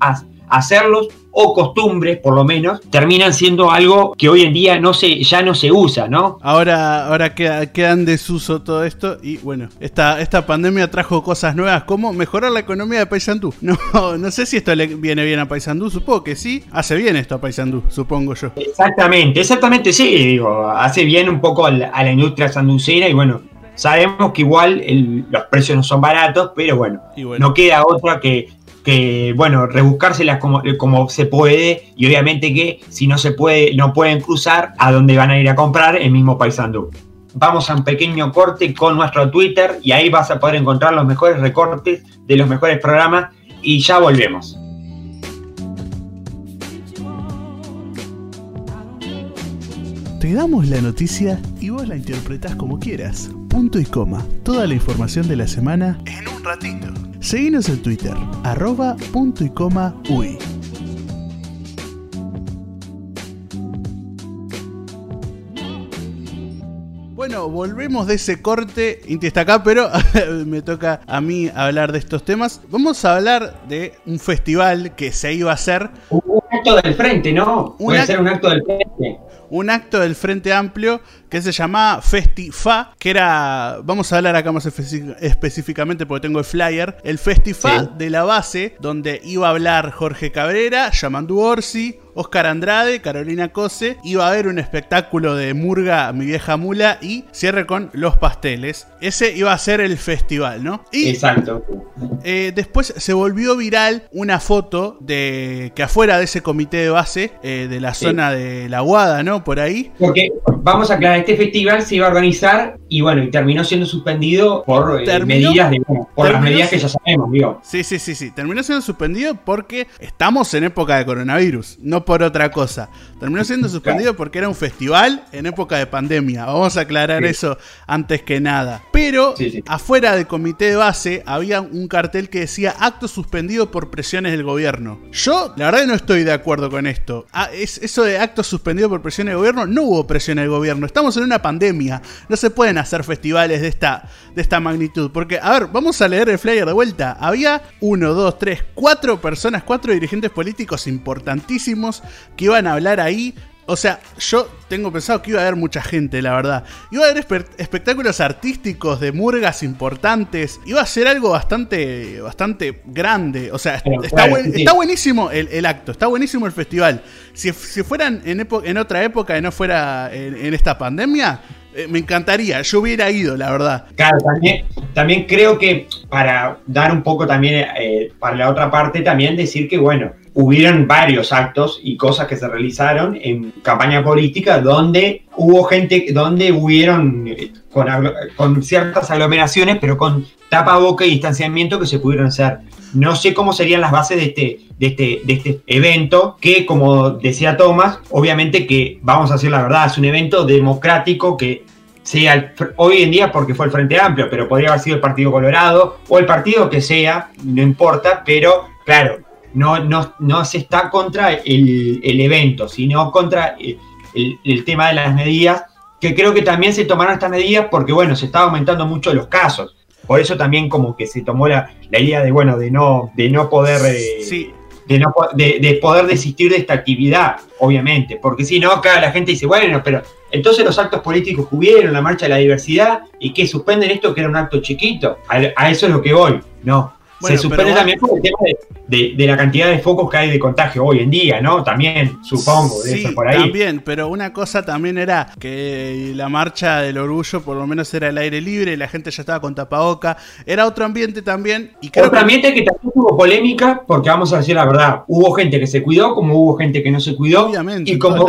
hacerlos o costumbres, por lo menos, terminan siendo algo que hoy en día no se, ya no se usa, ¿no? Ahora, ahora queda, queda en desuso todo esto y bueno, esta, esta pandemia trajo cosas nuevas como mejorar la economía de Paysandú. No, no sé si esto le viene bien a Paysandú, supongo que sí, hace bien esto a Paysandú, supongo yo. Exactamente, exactamente sí, digo, hace bien un poco a la, industria sanducera y bueno, sabemos que igual los precios no son baratos, pero bueno, no queda otra que que, bueno, rebuscárselas como, como se puede y obviamente que si no se puede, no pueden cruzar a donde van a ir a comprar el mismo Paisandú. Vamos a un pequeño corte con nuestro Twitter y ahí vas a poder encontrar los mejores recortes de los mejores programas y ya volvemos. Te damos la noticia y vos la interpretás como quieras. Punto y coma. Toda la información de la semana en un ratito. Seguinos en Twitter, arroba punto y coma UI. Bueno, volvemos de ese corte. Inti está acá, pero me toca a mí hablar de estos temas. Vamos a hablar de un festival que se iba a hacer. Un acto del frente, ¿no? Puede ser un acto del frente un acto del Frente Amplio que se llamaba Festifa, que era, vamos a hablar acá más específicamente porque tengo el flyer, el Festifa de la base, donde iba a hablar Jorge Cabrera, Yamandu Orsi, Oscar Andrade, Carolina Cose. Iba a haber un espectáculo de Murga, mi vieja mula y cierre con Los Pasteles. Ese iba a ser el festival, ¿no? Exacto. Eh, después se volvió viral una foto de que afuera de ese comité de base, eh, de la zona de la Guada, ¿no? Por ahí. Porque, vamos a aclarar, este festival se iba a organizar y bueno, y terminó siendo suspendido por eh, medidas de, por las medidas que ya sabemos, digo. Sí, sí, sí, sí. Terminó siendo suspendido porque estamos en época de coronavirus, no por otra cosa. Terminó siendo suspendido porque era un festival en época de pandemia. Vamos a aclarar eso antes que nada. Pero afuera del comité de base había un cartel que decía acto suspendido por presiones del gobierno. Yo, la verdad, no estoy de acuerdo con esto. Ah, es, eso de acto suspendido por presiones del gobierno, no hubo presión del gobierno. Estamos en una pandemia. No se pueden hacer festivales de esta, de esta magnitud. Porque, a ver, vamos a leer el flyer de vuelta. Había uno, dos, tres, cuatro personas, cuatro dirigentes políticos importantísimos que iban a hablar ahí o sea, yo tengo pensado que iba a haber mucha gente, la verdad. Iba a haber espectáculos artísticos de murgas importantes. Iba a ser algo bastante, bastante grande. O sea, está, buenísimo el, acto, está buenísimo el festival. Si, fueran en, en, otra época y no fuera en esta pandemia, eh, me encantaría, yo hubiera ido, la verdad. Claro, también, también creo que para dar un poco también, eh, para la otra parte, también decir que, bueno, hubieron varios actos y cosas que se realizaron en campaña política donde hubo gente, donde hubieron eh, con, con ciertas aglomeraciones, pero con tapaboca y distanciamiento que se pudieron hacer. No sé cómo serían las bases de este, de este, de este evento, que como decía Tomás, obviamente que, vamos a decir la verdad, es un evento democrático que sea hoy en día porque fue el Frente Amplio, pero podría haber sido el Partido Colorado o el partido que sea, no importa, pero claro, no, no, no se está contra el, evento, sino contra el, el, tema de las medidas, que creo que también se tomaron estas medidas porque, bueno, se está aumentando mucho los casos. Por eso también como que se tomó la, idea de, bueno, de no, de no poder... Eh, de, no, de, poder desistir de esta actividad, obviamente, porque si no, acá la gente dice, bueno, pero entonces los actos políticos que hubieron, la marcha de la diversidad, y que suspenden esto que era un acto chiquito, a eso es lo que voy, no, se suspende también por el tema de, la cantidad de focos que hay de contagio hoy en día, ¿no? También, supongo, de eso por ahí. También, pero una cosa también era que la marcha del orgullo por lo menos era el aire libre, la gente ya estaba con tapaboca, era otro ambiente también. Y otro ambiente que también tuvo polémica, porque vamos a decir la verdad, hubo gente que se cuidó, como hubo gente que no se cuidó. Obviamente, y como,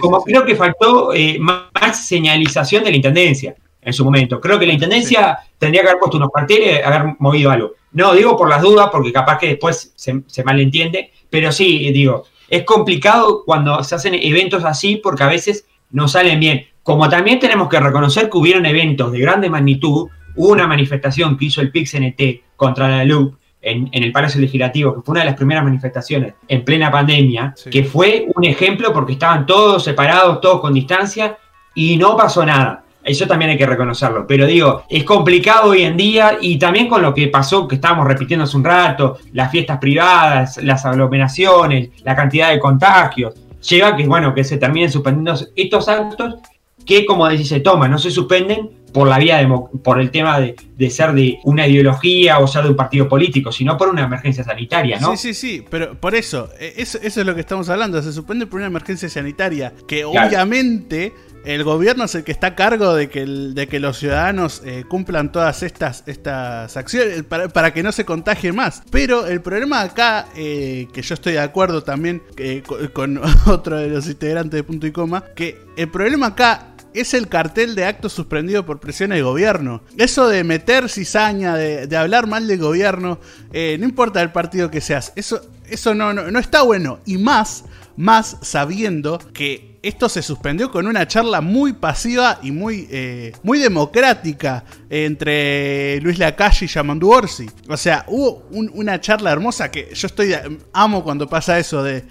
como creo que faltó eh, más señalización de la intendencia en su momento. Creo que la intendencia tendría que haber puesto unos carteles, haber movido algo. No, digo por las dudas, porque capaz que después se, se malentiende, pero sí, digo, es complicado cuando se hacen eventos así porque a veces no salen bien. como también tenemos que reconocer que hubieron eventos de grande magnitud, hubo una manifestación que hizo el PIX-NT contra la LUP en, el Palacio Legislativo, que fue una de las primeras manifestaciones en plena pandemia, que fue un ejemplo porque estaban todos separados, todos con distancia, y no pasó nada. Eso también hay que reconocerlo. Pero digo, es complicado hoy en día y también con lo que pasó, que estábamos repitiendo hace un rato, las fiestas privadas, las aglomeraciones, la cantidad de contagios, lleva a que, bueno, que se terminen suspendiendo estos actos que, como decís, se toman, no se suspenden por la vía de, por el tema de, ser de una ideología o ser de un partido político, sino por una emergencia sanitaria, ¿no? Sí, sí, sí, pero por eso, e, eso, eso es lo que estamos hablando, se suspende por una emergencia sanitaria, que obviamente el gobierno es el que está a cargo de que, de que los ciudadanos eh, cumplan todas estas, estas acciones para, que no se contagien más. Pero el problema acá, eh, que yo estoy de acuerdo también eh, con, otro de los integrantes de punto y coma, que el problema acá es el cartel de actos suspendido por presiones de gobierno. Eso de meter cizaña, de, hablar mal del gobierno, no importa el partido que seas, eso, eso no, no, no está bueno. Y más, más sabiendo que esto se suspendió con una charla muy pasiva y muy, eh, muy democrática entre Luis Lacalle y Yamandu Orsi. O sea, hubo una charla hermosa que yo estoy amo cuando pasa eso de,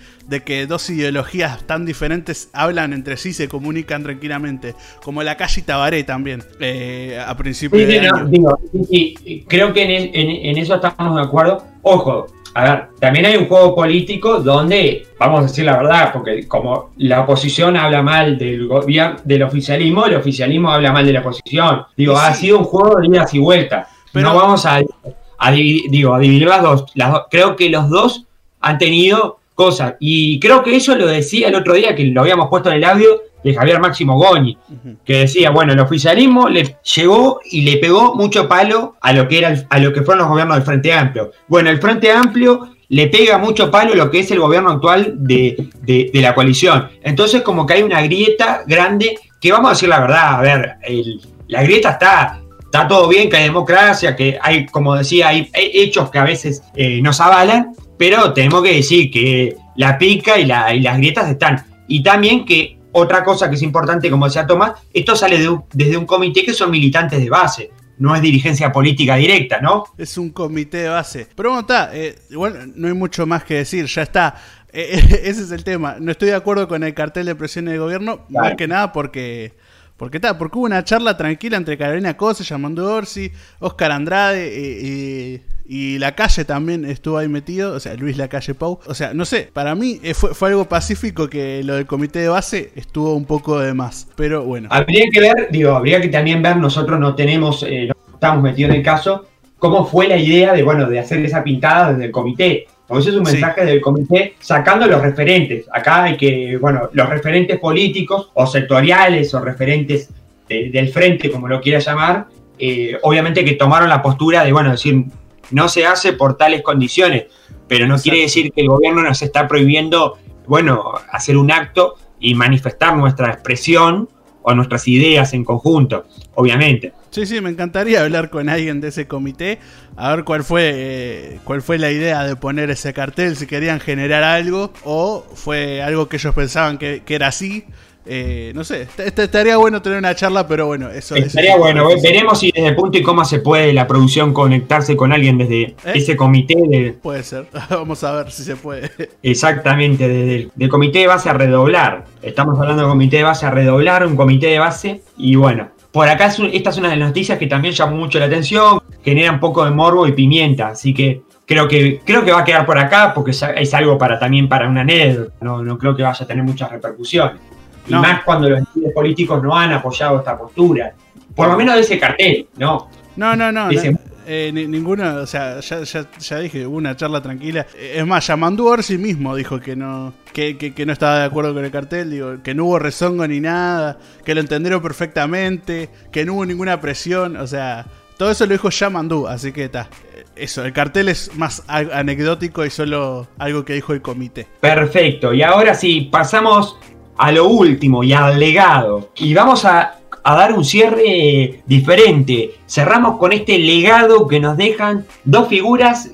que dos ideologías tan diferentes hablan entre sí, se comunican tranquilamente, como Lacalle y Tabaré también, eh, a principios de año. creo que en, en eso estamos de acuerdo. Ojo, a ver, también hay un juego político donde, vamos a decir la verdad, porque como la oposición habla mal del gobierno, del oficialismo, el oficialismo habla mal de la oposición. Digo, ha sido un juego de idas y vueltas. Pero no vamos a, dividir, digo, a dividir las dos. Creo que los dos han tenido cosas. Y creo que eso lo decía el otro día, que lo habíamos puesto en el audio, de Javier Máximo Goñi, que decía, bueno, el oficialismo le llegó y le pegó mucho palo a lo que era a lo que fueron los gobiernos del Frente Amplio. Bueno, el Frente Amplio le pega mucho palo a lo que es el gobierno actual de, la coalición. Entonces, como que hay una grieta grande, que vamos a decir la verdad, a ver, la grieta está, está todo bien, que hay democracia, que hay, como decía, hay, hechos que a veces eh, nos avalan, pero tenemos que decir que la pica y, la, y las grietas están. Y también que otra cosa que es importante, como decía Tomás, esto sale desde un comité que son militantes de base. No es dirigencia política directa, ¿no? Es un comité de base. Pero bueno, está. Eh, no hay mucho más que decir. Ya está. Eh, ese es el tema. No estoy de acuerdo con el cartel de presión del gobierno. Más que nada porque. Porque está, porque hubo una charla tranquila entre Carolina Cosa, Llamando Orsi, Oscar Andrade y eh, y la calle también estuvo ahí metido, o sea, Luis la calle Pau. O sea, no sé, para mí eh, fue, algo pacífico que lo del comité de base estuvo un poco de más. Pero bueno. Habría que ver, digo, habría que también ver, nosotros no tenemos, eh, no estamos metidos en el caso, cómo fue la idea de, bueno, de hacer esa pintada desde el comité. Eso es un mensaje del comité sacando los referentes. Acá hay que, bueno, los referentes políticos o sectoriales o referentes del frente, como lo quiera llamar, eh, obviamente que tomaron la postura de, bueno, decir, no se hace por tales condiciones, pero no quiere decir que el gobierno nos está prohibiendo, bueno, hacer un acto y manifestar nuestra expresión o nuestras ideas en conjunto, obviamente. Sí, sí, me encantaría hablar con alguien de ese comité, a ver cuál fue, eh, cuál fue la idea de poner ese cartel, si querían generar algo o fue algo que ellos pensaban que, que era así eh, no sé, estaría bueno tener una charla, pero bueno, eso Estaría bueno, veremos si desde punto y coma se puede la producción conectarse con alguien desde ¿Eh? ese comité. Puede ser, vamos a ver si se puede. Exactamente, desde el comité de base a redoblar. Estamos hablando de comité de base a redoblar, un comité de base, y bueno, por acá esta es una de las noticias que también llamó mucho la atención, genera un poco de morbo y pimienta, así que creo que, creo que va a quedar por acá porque es algo para también para una anécdota, no, no creo que vaya a tener muchas repercusiones. Y más cuando los políticos no han apoyado esta postura. Por lo menos de ese cartel, ¿no? No, no, no. Eh, ninguna, o sea, ya, dije, hubo una charla tranquila. Es más, Yamandu Orsi mismo dijo que no, que, no estaba de acuerdo con el cartel, digo, que no hubo rezongo ni nada, que lo entendieron perfectamente, que no hubo ninguna presión, o sea, todo eso lo dijo Yamandu, así que está. Eso, el cartel es más anecdótico y solo algo que dijo el comité. Perfecto, y ahora sí, pasamos a lo último y al legado. Y vamos a, dar un cierre diferente. Cerramos con este legado que nos dejan dos figuras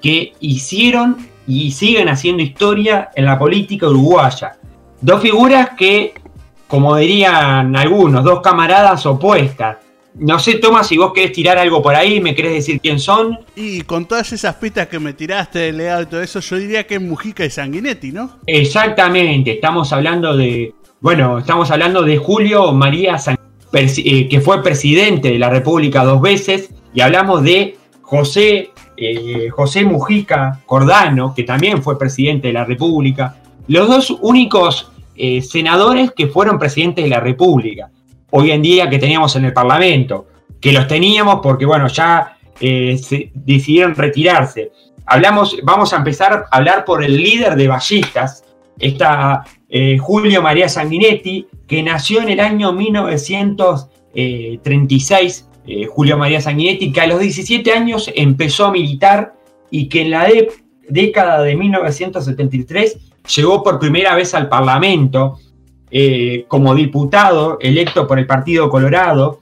que hicieron y siguen haciendo historia en la política uruguaya. Dos figuras que como dirían algunos, dos camaradas opuestas. No sé, Tomás, si vos querés tirar algo por ahí, me querés decir quién son. Y con todas esas pistas que me tiraste del legado y todo eso, yo diría que es Mujica y Sanguinetti, ¿no? Exactamente, estamos hablando de, bueno, estamos hablando de Julio María Sanguinetti, eh, que fue presidente de la República dos veces, y hablamos de José, eh, José Mujica Cordano, que también fue presidente de la República, los dos únicos eh, senadores que fueron presidentes de la República hoy en día que teníamos en el Parlamento, que los teníamos porque, bueno, ya eh, decidieron retirarse. Hablamos, vamos a empezar a hablar por el líder de ballistas, está eh, Julio María Sanguinetti, que nació en el año 1936, eh, Julio María Sanguinetti, que a los 17 años empezó a militar y que en la década de 1973 llegó por primera vez al Parlamento eh, como diputado electo por el Partido Colorado.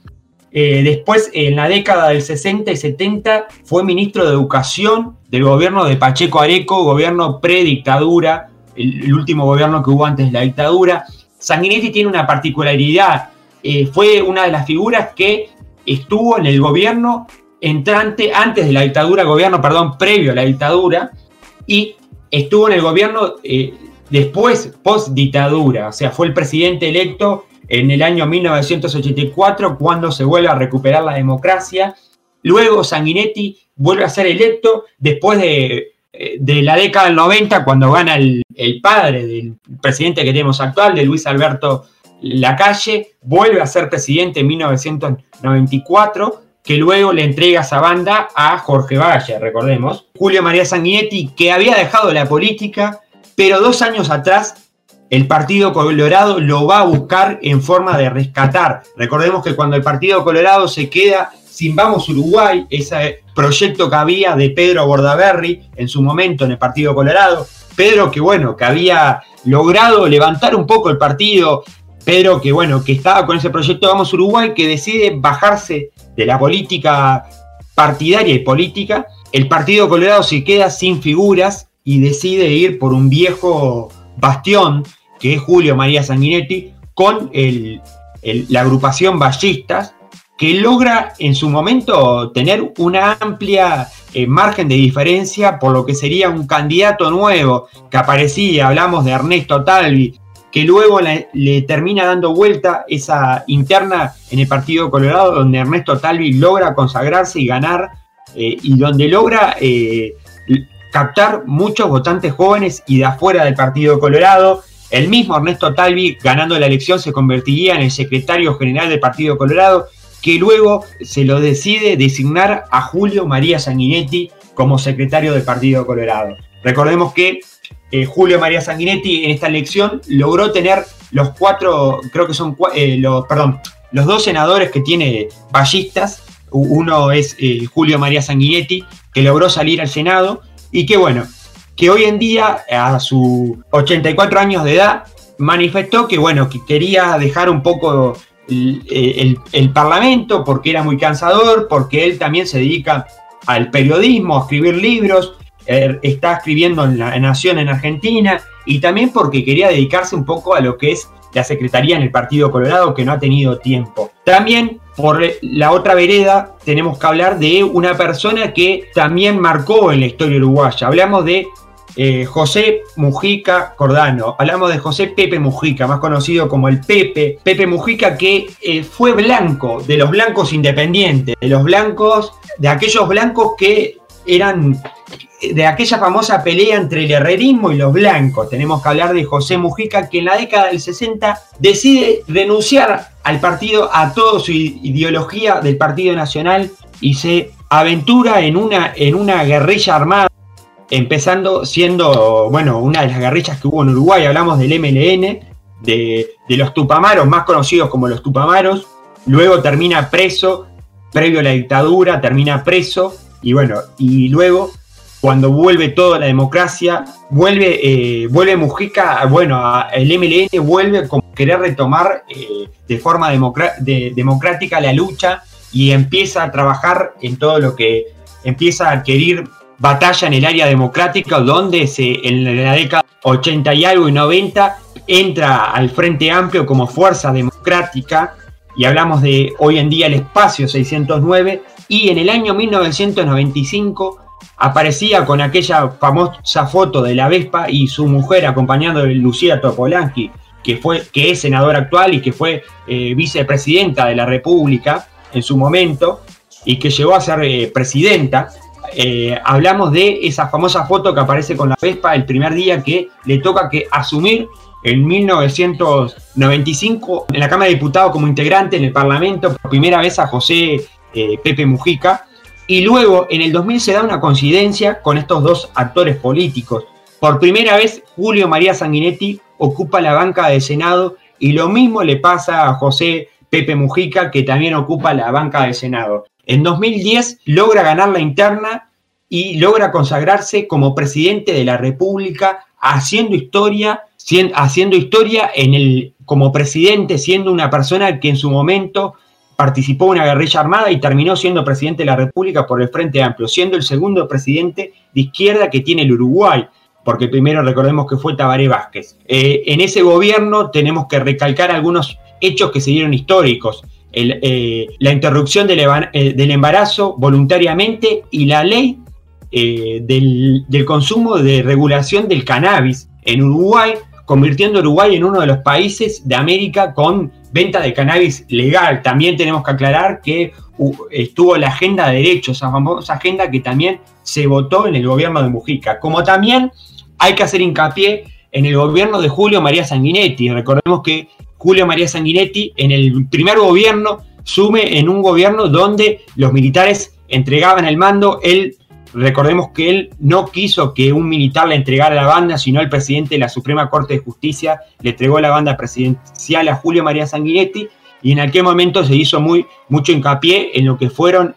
Eh, después, en la década del 60 y 70, fue ministro de Educación del gobierno de Pacheco Areco, gobierno predictadura, el, último gobierno que hubo antes de la dictadura. Sanguinetti tiene una particularidad, eh, fue una de las figuras que estuvo en el gobierno entrante, antes de la dictadura, gobierno, perdón, previo a la dictadura, y estuvo en el gobierno Después, post dictadura, o sea, fue el presidente electo en el año 1984 cuando se vuelve a recuperar la democracia. Luego Sanguinetti vuelve a ser electo después de, eh, la década del 90 cuando gana el, padre del presidente que tenemos actual, de Luis Alberto Lacalle, vuelve a ser presidente en 1994 que luego le entrega esa banda a Jorge Valle, recordemos. Julio María Sanguinetti, que había dejado la política pero dos años atrás el Partido Colorado lo va a buscar en forma de rescatar. Recordemos que cuando el Partido Colorado se queda sin Vamos Uruguay, ese proyecto que había de Pedro Bordaberry en su momento en el Partido Colorado, Pedro que bueno, que había logrado levantar un poco el partido, Pedro que bueno, que estaba con ese proyecto Vamos Uruguay, que decide bajarse de la política partidaria y política, el Partido Colorado se queda sin figuras y decide ir por un viejo bastión, que es Julio María Sanguinetti, con la agrupación Ballistas, que logra en su momento tener una amplia eh, margen de diferencia por lo que sería un candidato nuevo que aparecía, hablamos de Ernesto Talvi, que luego le, termina dando vuelta esa interna en el Partido Colorado, donde Ernesto Talvi logra consagrarse y ganar, eh, y donde logra eh, captar muchos votantes jóvenes y de afuera del Partido Colorado. El mismo Ernesto Talvi, ganando la elección, se convertiría en el secretario general del Partido Colorado, que luego se lo decide designar a Julio María Sanguinetti como secretario del Partido Colorado. Recordemos que eh, Julio María Sanguinetti en esta elección logró tener los cuatro, creo que son, eh, los, perdón, los dos senadores que tiene ballistas. Uno es eh, Julio María Sanguinetti, que logró salir al Senado, y que bueno, que hoy en día, a sus 84 años de edad, manifestó que bueno, que quería dejar un poco el, Parlamento porque era muy cansador, porque él también se dedica al periodismo, a escribir libros, eh, está escribiendo en la Nación en Argentina y también porque quería dedicarse un poco a lo que es la Secretaría en el Partido Colorado, que no ha tenido tiempo. También por la otra vereda tenemos que hablar de una persona que también marcó en la historia uruguaya. Hablamos de eh, José Mujica Cordano. Hablamos de José Pepe Mujica, más conocido como el Pepe. Pepe Mujica que eh, fue blanco, de los blancos independientes, de los blancos, de aquellos blancos que eran de aquella famosa pelea entre el herrerismo y los blancos. Tenemos que hablar de José Mujica, que en la década del 60 decide renunciar al partido, a toda su ideología del Partido Nacional y se aventura en una, en una guerrilla armada, empezando siendo, bueno, una de las guerrillas que hubo en Uruguay, hablamos del MLN, de, de los Tupamaros, más conocidos como los Tupamaros, luego termina preso, previo a la dictadura, termina preso, y bueno, y luego cuando vuelve toda la democracia, vuelve, eh, vuelve Mujica, bueno, el MLN vuelve como querer retomar eh, de forma democrática la lucha y empieza a trabajar en todo lo que empieza a adquirir batalla en el área democrática, donde se, en la década 80 y algo y 90 entra al Frente Amplio como fuerza democrática y hablamos de hoy en día el espacio 609 y en el año 1995 aparecía con aquella famosa foto de la Vespa y su mujer acompañando a Lucía Topolanqui, que, fue, que es senadora actual y que fue eh, vicepresidenta de la República en su momento y que llegó a ser eh, presidenta. Eh, hablamos de esa famosa foto que aparece con la Vespa el primer día que le toca que asumir en 1995 en la Cámara de Diputados como integrante en el Parlamento, por primera vez a José Pepe Mujica, y luego en el 2000 se da una coincidencia con estos dos actores políticos. Por primera vez Julio María Sanguinetti ocupa la banca de Senado y lo mismo le pasa a José Pepe Mujica que también ocupa la banca de Senado. En 2010 logra ganar la interna y logra consagrarse como presidente de la República haciendo historia, haciendo historia en el, como presidente, siendo una persona que en su momento participó en una guerrilla armada y terminó siendo presidente de la República por el Frente Amplio, siendo el segundo presidente de izquierda que tiene el Uruguay, porque primero recordemos que fue Tabaré Vázquez. Eh, en ese gobierno tenemos que recalcar algunos hechos que se dieron históricos. Eh, la interrupción eh, del, embarazo voluntariamente y la ley del, del consumo de regulación del cannabis en Uruguay, convirtiendo a Uruguay en uno de los países de América con venta de cannabis legal. También tenemos que aclarar que estuvo la agenda de derechos, esa famosa agenda que también se votó en el gobierno de Mujica. Como también hay que hacer hincapié en el gobierno de Julio María Sanguinetti. Recordemos que Julio María Sanguinetti en el primer gobierno sume en un gobierno donde los militares entregaban el mando, él Recordemos que él no quiso que un militar le entregara la banda, sino el presidente de la Suprema Corte de Justicia le entregó la banda presidencial a Julio María Sanguinetti y en aquel momento se hizo muy, mucho hincapié en lo que fueron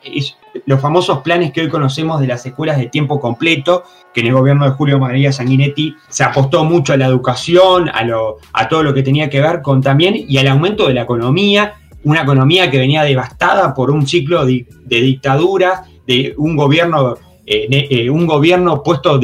los famosos planes que hoy conocemos de las escuelas de tiempo completo, que en el gobierno de Julio María Sanguinetti se apostó mucho a la educación, a, lo, a todo lo que tenía que ver con también y al aumento de la economía, una economía que venía devastada por un ciclo de, de dictadura, de un gobierno eh, un gobierno puesto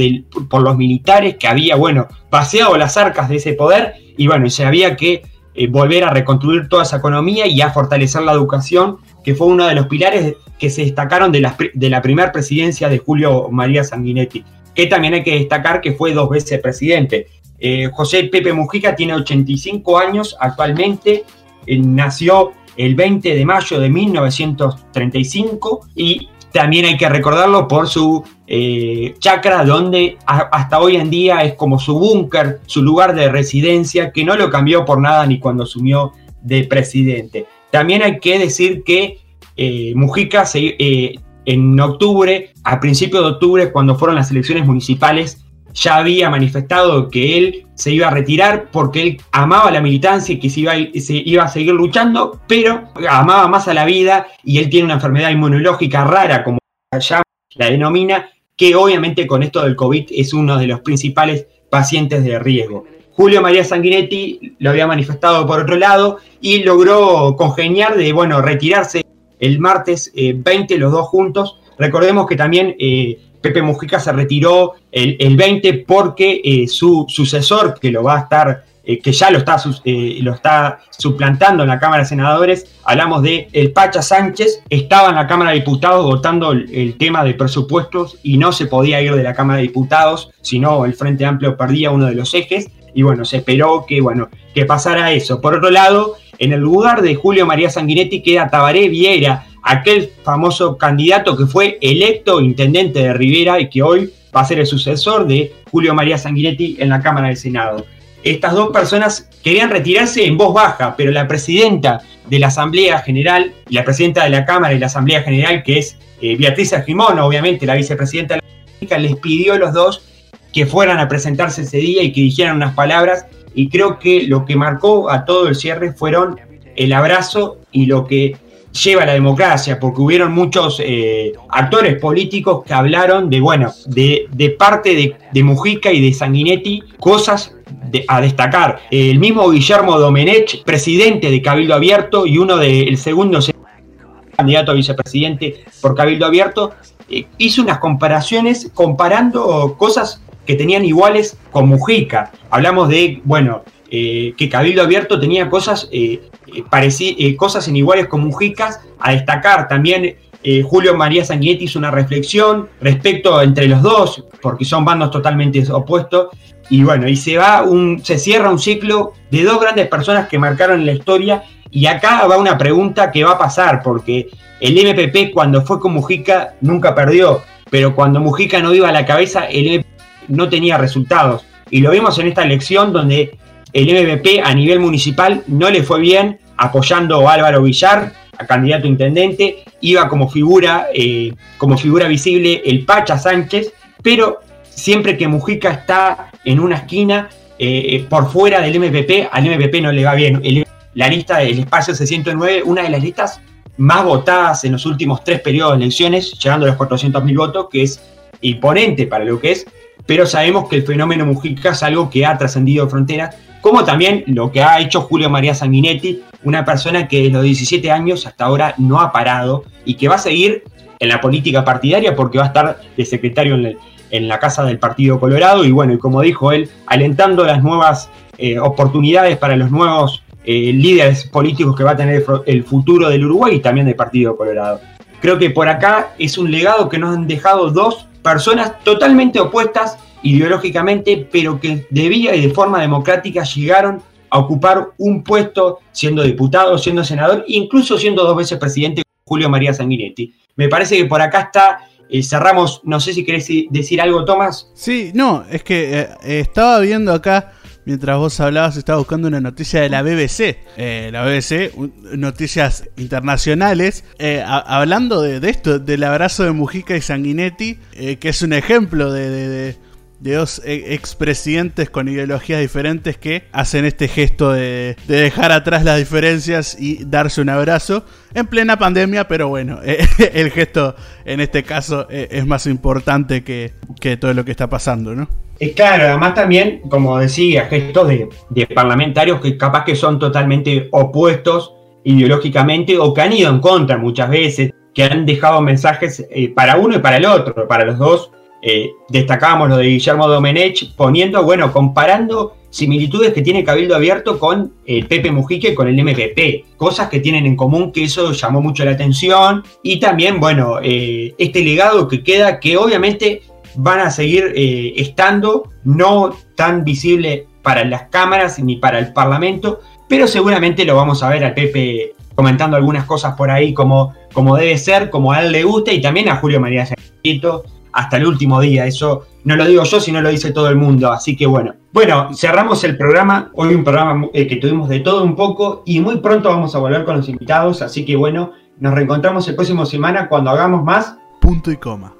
por los militares que había, bueno, paseado las arcas de ese poder y bueno, se había que eh, volver a reconstruir toda esa economía y a fortalecer la educación, que fue uno de los pilares que se destacaron de la, de la primera presidencia de Julio María Sanguinetti, que también hay que destacar que fue dos veces presidente. Eh, José Pepe Mujica tiene 85 años actualmente, nació el 20 de mayo de 1935 y también hay que recordarlo por su eh, chacra, donde hasta hoy en día es como su búnker, su lugar de residencia, que no lo cambió por nada ni cuando asumió de presidente. También hay que decir que eh, Mujica eh, en octubre, a principios de octubre, cuando fueron las elecciones municipales, ya había manifestado que él se iba a retirar porque él amaba la militancia y que se iba, se iba a seguir luchando, pero amaba más a la vida y él tiene una enfermedad inmunológica rara, como ya la denomina, que obviamente con esto del COVID es uno de los principales pacientes de riesgo. Julio María Sanguinetti lo había manifestado por otro lado y logró congeniar de, bueno, retirarse el martes 20 eh, los dos juntos. Recordemos que también eh, Pepe Mujica se retiró el, 20 porque eh, su sucesor, que lo va a estar, que ya lo está, lo está suplantando en la Cámara de Senadores, hablamos de el Pacha Sánchez, estaba en la Cámara de Diputados votando el, tema de presupuestos y no se podía ir de la Cámara de Diputados, sino el Frente Amplio perdía uno de los ejes y bueno, se esperó que, bueno, que pasara eso. Por otro lado, en el lugar de Julio María Sanguinetti queda Tabaré Viera, aquel famoso candidato que fue electo intendente de Rivera y que hoy va a ser el sucesor de Julio María Sanguinetti en la Cámara del Senado. Estas dos personas querían retirarse en voz baja, pero la presidenta de la Asamblea General, la presidenta de la Cámara y la Asamblea General, que es eh, Beatriz Argimón, obviamente la vicepresidenta de la República, les pidió a los dos que fueran a presentarse ese día y que dijeran unas palabras. Y creo que lo que marcó a todo el cierre fueron el abrazo y lo que lleva la democracia, porque hubieron muchos eh, actores políticos que hablaron de, bueno, de, parte de, Mujica y de Sanguinetti, cosas a destacar. El mismo Guillermo Domenech, presidente de Cabildo Abierto y uno del segundo candidato a vicepresidente por Cabildo Abierto, eh, hizo unas comparaciones comparando cosas que tenían iguales con Mujica. Hablamos de, bueno, eh, que Cabildo Abierto tenía cosas, eh, eh, cosas en iguales con Mujica. A destacar también, Julio María Sanguinetti hizo una reflexión respecto entre los dos, porque son bandos totalmente opuestos. Y bueno, y se va un, se cierra un ciclo de dos grandes personas que marcaron la historia. Y acá va una pregunta que va a pasar, porque el MPP cuando fue con Mujica nunca perdió, pero cuando Mujica no iba a la cabeza, el MPP no tenía resultados. Y lo vimos en esta elección donde el MPP a nivel municipal no le fue bien, apoyando a Álvaro Villar, a candidato a intendente, iba como figura, eh, como figura visible el Pacha Sánchez, pero siempre que Mujica está en una esquina, eh, por fuera del MPP, al MPP no le va bien. la lista del espacio 609, una de las listas más votadas en los últimos tres periodos de elecciones, llegando a los 400.000 votos, que es imponente para lo que es, pero sabemos que el fenómeno Mujica es algo que ha trascendido fronteras, como también lo que ha hecho Julio María Sanguinetti, una persona que desde los 17 años hasta ahora no ha parado y que va a seguir en la política partidaria porque va a estar de secretario en, la Casa del Partido Colorado y bueno, y como dijo él, alentando las nuevas eh, oportunidades para los nuevos eh, líderes políticos que va a tener el futuro del Uruguay y también del Partido Colorado. Creo que por acá es un legado que nos han dejado dos personas totalmente opuestas ideológicamente, pero que de vía y de forma democrática llegaron a ocupar un puesto siendo diputado, siendo senador, incluso siendo dos veces presidente Julio María Sanguinetti. Me parece que por acá está eh, cerramos, no sé si querés decir algo, Tomás. Sí, no, es que eh, estaba viendo acá mientras vos hablabas, estaba buscando una noticia de la BBC. Eh, la BBC, noticias internacionales, eh, hablando de, esto, del abrazo de Mujica y Sanguinetti, eh, que es un ejemplo de, dos expresidentes con ideologías diferentes que hacen este gesto de, dejar atrás las diferencias y darse un abrazo en plena pandemia, pero bueno, el gesto en este caso es más importante que todo lo que está pasando, ¿no? Claro, además también, como decía, gestos de, parlamentarios que capaz que son totalmente opuestos ideológicamente o que han ido en contra muchas veces, que han dejado mensajes eh, para uno y para el otro, para los dos. Eh, destacábamos lo de Guillermo Domenech, poniendo, bueno, comparando similitudes que tiene Cabildo Abierto con el Pepe Mujica y con el MPP, cosas que tienen en común que eso llamó mucho la atención y también, bueno, eh, este legado que queda que obviamente van a seguir eh, estando, no tan visible para las cámaras ni para el Parlamento, pero seguramente lo vamos a ver al Pepe comentando algunas cosas por ahí como, como debe ser, como a él le gusta, y también a Julio María Sanguito hasta el último día. Eso no lo digo yo, sino lo dice todo el mundo. Así que bueno. Bueno, cerramos el programa. Hoy un programa eh, que tuvimos de todo un poco y muy pronto vamos a volver con los invitados. Así que bueno, nos reencontramos el próximo semana cuando hagamos más. Punto y coma.